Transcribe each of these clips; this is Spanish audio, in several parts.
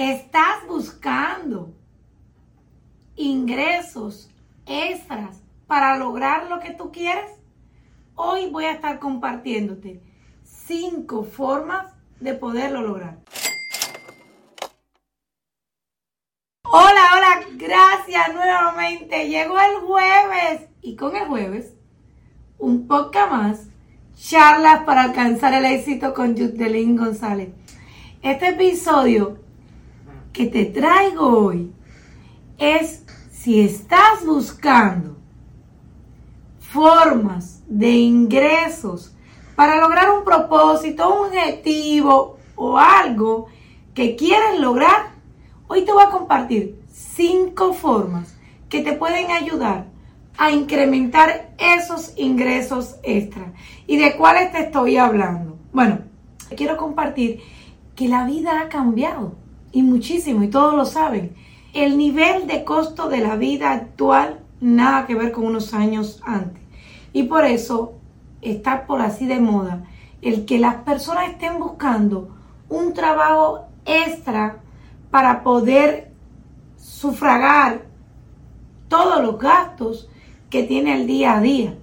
¿Estás buscando ingresos extras para lograr lo que tú quieres? Hoy voy a estar compartiéndote cinco formas de poderlo lograr. Hola, hola, gracias nuevamente. Llegó el jueves y con el jueves un poco más charlas para alcanzar el éxito con Yudelín González. Este episodio que te traigo hoy es si estás buscando formas de ingresos para lograr un propósito, un objetivo o algo que quieres lograr, hoy te voy a compartir cinco formas que te pueden ayudar a incrementar esos ingresos extra. ¿Y de cuáles te estoy hablando? Bueno, quiero compartir que la vida ha cambiado y muchísimo, y todos lo saben. El nivel de costo de la vida actual nada que ver con unos años antes. Y por eso está por así de moda el que las personas estén buscando un trabajo extra para poder sufragar todos los gastos que tiene el día a día.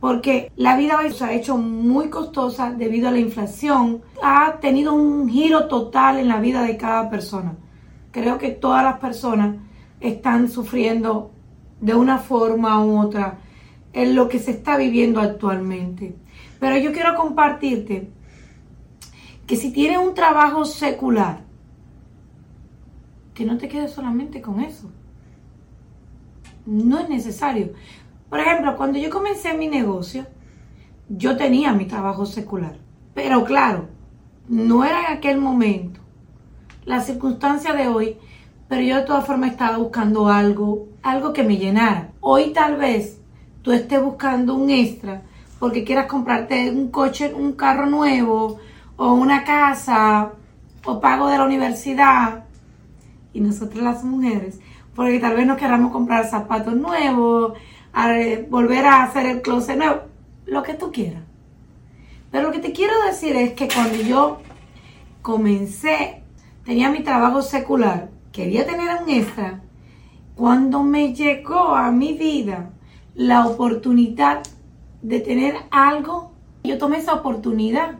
Porque la vida hoy se ha hecho muy costosa debido a la inflación. Ha tenido un giro total en la vida de cada persona. Creo que todas las personas están sufriendo de una forma u otra en lo que se está viviendo actualmente. Pero yo quiero compartirte que si tienes un trabajo secular, que no te quedes solamente con eso. No es necesario. Por ejemplo, cuando yo comencé mi negocio, yo tenía mi trabajo secular. Pero claro, no era en aquel momento la circunstancia de hoy, pero yo de todas formas estaba buscando algo, algo que me llenara. Hoy tal vez tú estés buscando un extra porque quieras comprarte un coche, un carro nuevo o una casa o pago de la universidad. Y nosotros las mujeres, porque tal vez nos queramos comprar zapatos nuevos, volver a hacer el closet nuevo, lo que tú quieras. Pero lo que te quiero decir es que cuando yo comencé, tenía mi trabajo secular, quería tener un extra, cuando me llegó a mi vida la oportunidad de tener algo, yo tomé esa oportunidad.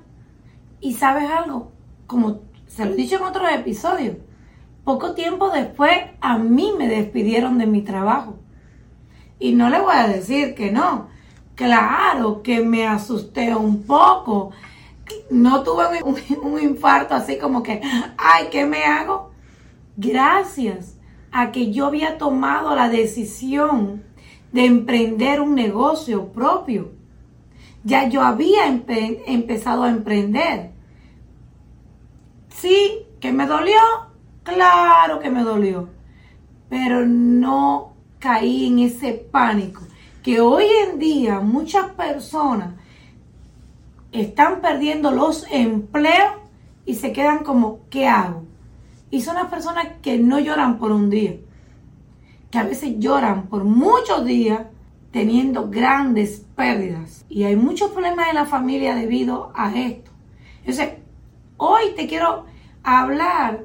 Y sabes algo, como se lo he dicho en otros episodios, poco tiempo después a mí me despidieron de mi trabajo. Y no le voy a decir que no. Claro que me asusté un poco. No tuve un, infarto así como que, ay, ¿qué me hago? Gracias a que yo había tomado la decisión de emprender un negocio propio. Ya yo había empezado a emprender. Sí, que me dolió, claro que me dolió, pero no caí en ese pánico. Que hoy en día muchas personas están perdiendo los empleos y se quedan como, ¿qué hago? Y son las personas que no lloran por un día, que a veces lloran por muchos días teniendo grandes pérdidas. Y hay muchos problemas en la familia debido a esto. Entonces, hoy te quiero hablar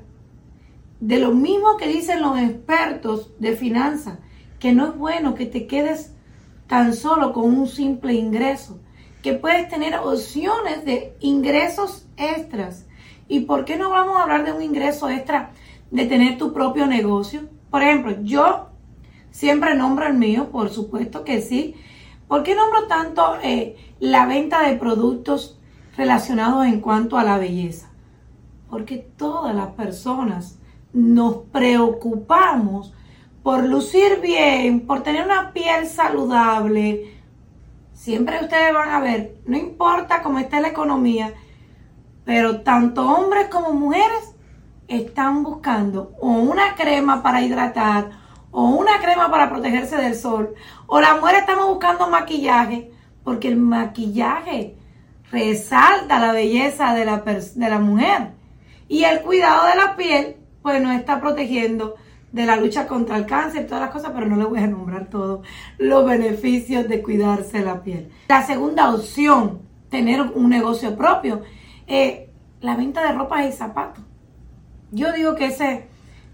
de lo mismo que dicen los expertos de finanzas, que no es bueno que te quedes tan solo con un simple ingreso, que puedes tener opciones de ingresos extras. ¿Y por qué no vamos a hablar de un ingreso extra de tener tu propio negocio? Por ejemplo, yo siempre nombro el mío, por supuesto que sí. ¿Por qué nombro tanto eh, la venta de productos relacionados en cuanto a la belleza? Porque todas las personas nos preocupamos por lucir bien, por tener una piel saludable. Siempre ustedes van a ver, no importa cómo esté la economía, pero tanto hombres como mujeres están buscando o una crema para hidratar o una crema para protegerse del sol. O las mujeres estamos buscando maquillaje porque el maquillaje resalta la belleza de la, de la mujer. Y el cuidado de la piel pues nos está protegiendo de la lucha contra el cáncer, todas las cosas, pero no le voy a nombrar todos los beneficios de cuidarse la piel. La segunda opción, tener un negocio propio, eh, la venta de ropa y zapatos. Yo digo que ese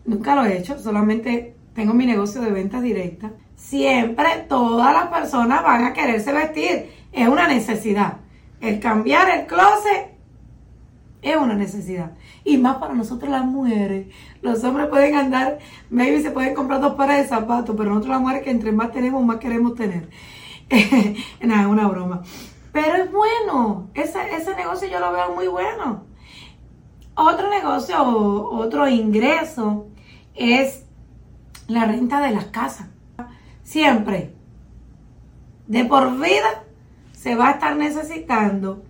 nunca lo he hecho, solamente tengo mi negocio de ventas directas. Siempre todas las personas van a quererse vestir. Es una necesidad. El cambiar el closet es una necesidad. Y más para nosotros las mujeres. Los hombres pueden andar, maybe se pueden comprar dos pares de zapatos, pero nosotros las mujeres que entre más tenemos, más queremos tener. Nada, es una broma. Pero es bueno. Ese, ese negocio yo lo veo muy bueno. Otro negocio otro ingreso es la renta de las casas. Siempre, de por vida, se va a estar necesitando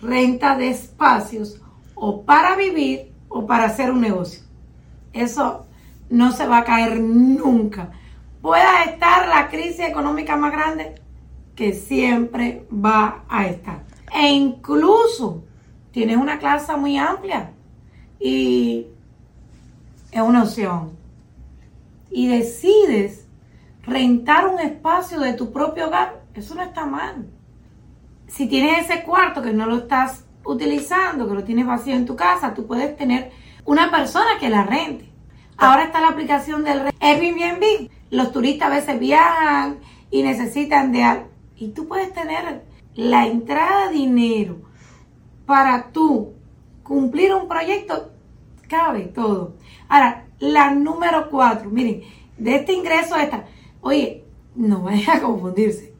renta de espacios o para vivir o para hacer un negocio. Eso no se va a caer nunca. Pueda estar la crisis económica más grande que siempre va a estar. E incluso tienes una clase muy amplia y es una opción. Y decides rentar un espacio de tu propio hogar, eso no está mal. Si tienes ese cuarto que no lo estás utilizando, que lo tienes vacío en tu casa, tú puedes tener una persona que la rente. Ahora está la aplicación del Airbnb. Los turistas a veces viajan y necesitan de algo. Y tú puedes tener la entrada de dinero para tú cumplir un proyecto cabe todo. Ahora, la número cuatro, miren, de este ingreso esta, oye, no vayan a confundirse.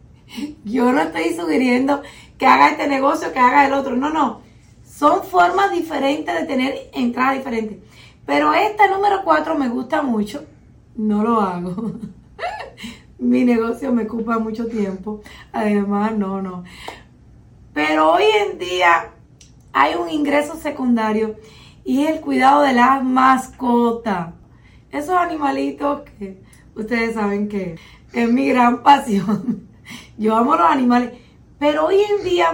Yo no estoy sugiriendo que haga este negocio, que haga el otro. No, no. Son formas diferentes de tener entradas diferentes. Pero esta número cuatro me gusta mucho. No lo hago. Mi negocio me ocupa mucho tiempo. Además, no, no. Pero hoy en día hay un ingreso secundario y el cuidado de las mascotas. Esos animalitos que ustedes saben que es mi gran pasión. Yo amo los animales, pero hoy en día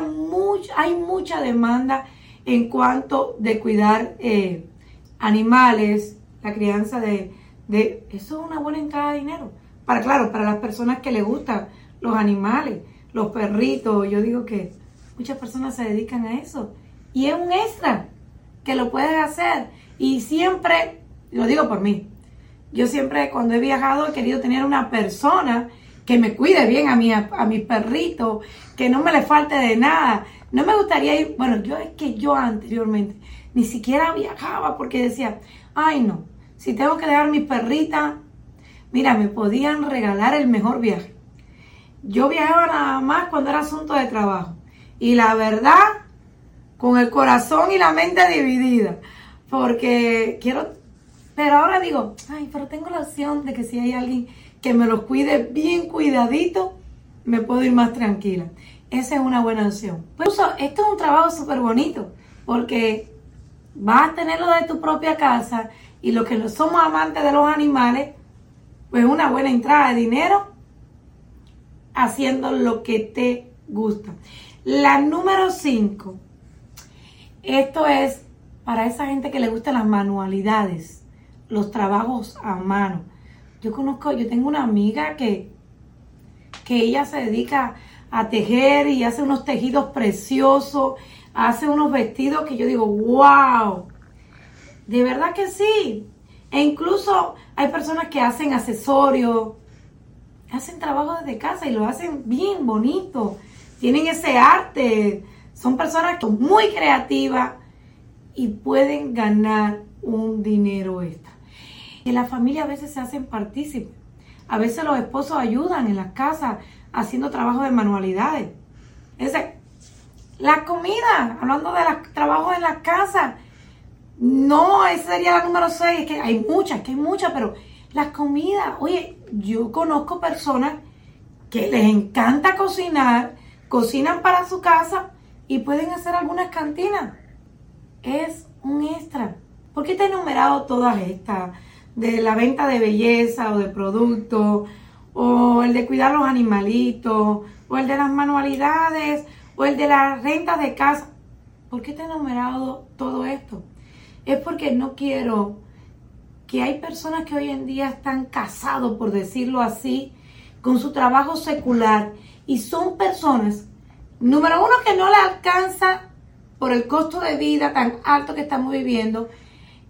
hay mucha demanda en cuanto de cuidar eh, animales, la crianza de. Eso es una buena entrada de dinero. Para, claro, para las personas que les gustan los animales, los perritos, yo digo que muchas personas se dedican a eso. Y es un extra que lo puedes hacer. Y siempre, lo digo por mí, yo siempre cuando he viajado he querido tener una persona que me cuide bien a mi, a mi perrito, que no me le falte de nada. No me gustaría ir, bueno, yo es que yo anteriormente ni siquiera viajaba porque decía, ay no, si tengo que dejar mi perrita, mira, me podían regalar el mejor viaje. Yo viajaba nada más cuando era asunto de trabajo. Y la verdad, con el corazón y la mente dividida, porque quiero, pero ahora digo, ay, pero tengo la opción de que si hay alguien que me los cuide bien cuidadito, me puedo ir más tranquila. Esa es una buena opción. Pues esto es un trabajo súper bonito, porque vas a tenerlo de tu propia casa y los que no somos amantes de los animales, pues una buena entrada de dinero haciendo lo que te gusta. La número 5 esto es para esa gente que le gustan las manualidades, los trabajos a mano. Yo conozco, yo tengo una amiga que, que ella se dedica a tejer y hace unos tejidos preciosos, hace unos vestidos que yo digo, wow, de verdad que sí. E incluso hay personas que hacen accesorios, hacen trabajo desde casa y lo hacen bien bonito. Tienen ese arte son personas muy creativas y pueden ganar un dinero extra. En la familia a veces se hacen partícipes. A veces los esposos ayudan en las casas haciendo trabajo de manualidades. Es la comida, hablando de los trabajos en las casas, no, esa sería la número 6, es que hay muchas, que hay muchas, pero las comidas, oye, yo conozco personas que les encanta cocinar, cocinan para su casa y pueden hacer algunas cantinas. Es un extra. ¿Por qué te he enumerado todas estas? De la venta de belleza o de productos, o el de cuidar los animalitos, o el de las manualidades, o el de las rentas de casa. ¿Por qué te he enumerado todo esto? Es porque no quiero que hay personas que hoy en día están casados, por decirlo así, con su trabajo secular y son personas Número uno, que no le alcanza por el costo de vida tan alto que estamos viviendo.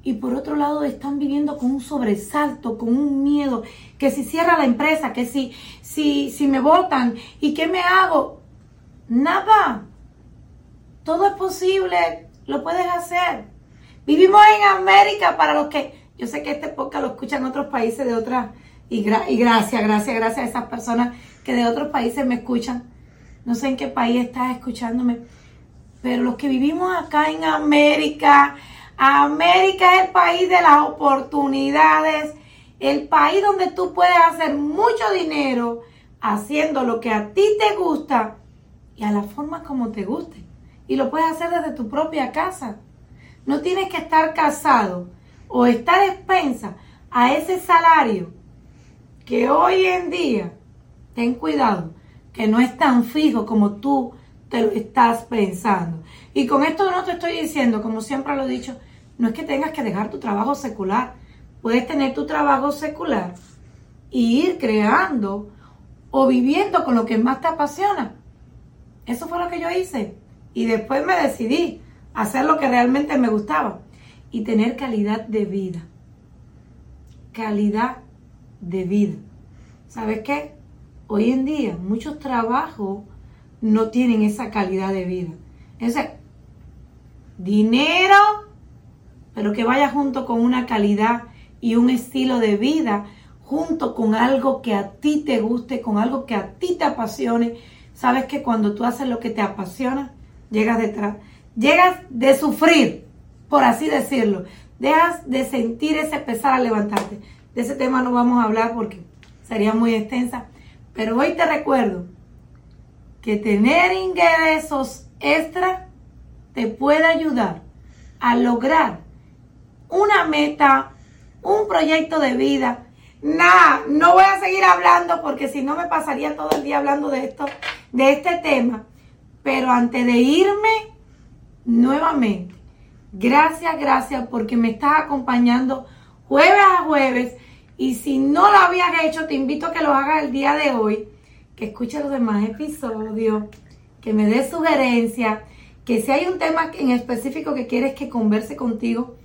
Y por otro lado están viviendo con un sobresalto, con un miedo, que si cierra la empresa, que si, si, si me votan y qué me hago. Nada. Todo es posible, lo puedes hacer. Vivimos en América para los que, yo sé que este podcast lo escuchan otros países de otras, y, y gracias, gracias, gracias a esas personas que de otros países me escuchan. No sé en qué país estás escuchándome, pero los que vivimos acá en América, América es el país de las oportunidades, el país donde tú puedes hacer mucho dinero haciendo lo que a ti te gusta y a la forma como te guste. Y lo puedes hacer desde tu propia casa. No tienes que estar casado o estar expensa a ese salario que hoy en día, ten cuidado, que no es tan fijo como tú te lo estás pensando. Y con esto no te estoy diciendo, como siempre lo he dicho, no es que tengas que dejar tu trabajo secular. Puedes tener tu trabajo secular y ir creando o viviendo con lo que más te apasiona. Eso fue lo que yo hice. Y después me decidí hacer lo que realmente me gustaba y tener calidad de vida. Calidad de vida. ¿Sabes qué? Hoy en día muchos trabajos no tienen esa calidad de vida. Entonces, dinero, pero que vaya junto con una calidad y un estilo de vida, junto con algo que a ti te guste, con algo que a ti te apasione. Sabes que cuando tú haces lo que te apasiona, llegas detrás, llegas de sufrir, por así decirlo, dejas de sentir ese pesar al levantarte. De ese tema no vamos a hablar porque sería muy extensa, pero hoy te recuerdo que tener ingresos extra te puede ayudar a lograr una meta, un proyecto de vida. Nada, no voy a seguir hablando porque si no me pasaría todo el día hablando de esto, de este tema. Pero antes de irme, nuevamente, gracias, gracias porque me estás acompañando jueves a jueves. Y si no lo habías hecho, te invito a que lo hagas el día de hoy que escuche los demás episodios, que me dé sugerencias, que si hay un tema en específico que quieres que converse contigo,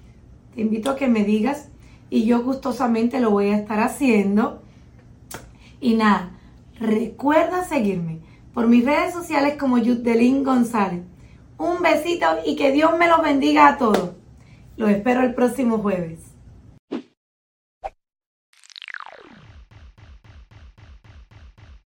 te invito a que me digas y yo gustosamente lo voy a estar haciendo. Y nada, recuerda seguirme por mis redes sociales como Yudelín González. Un besito y que Dios me los bendiga a todos. Los espero el próximo jueves.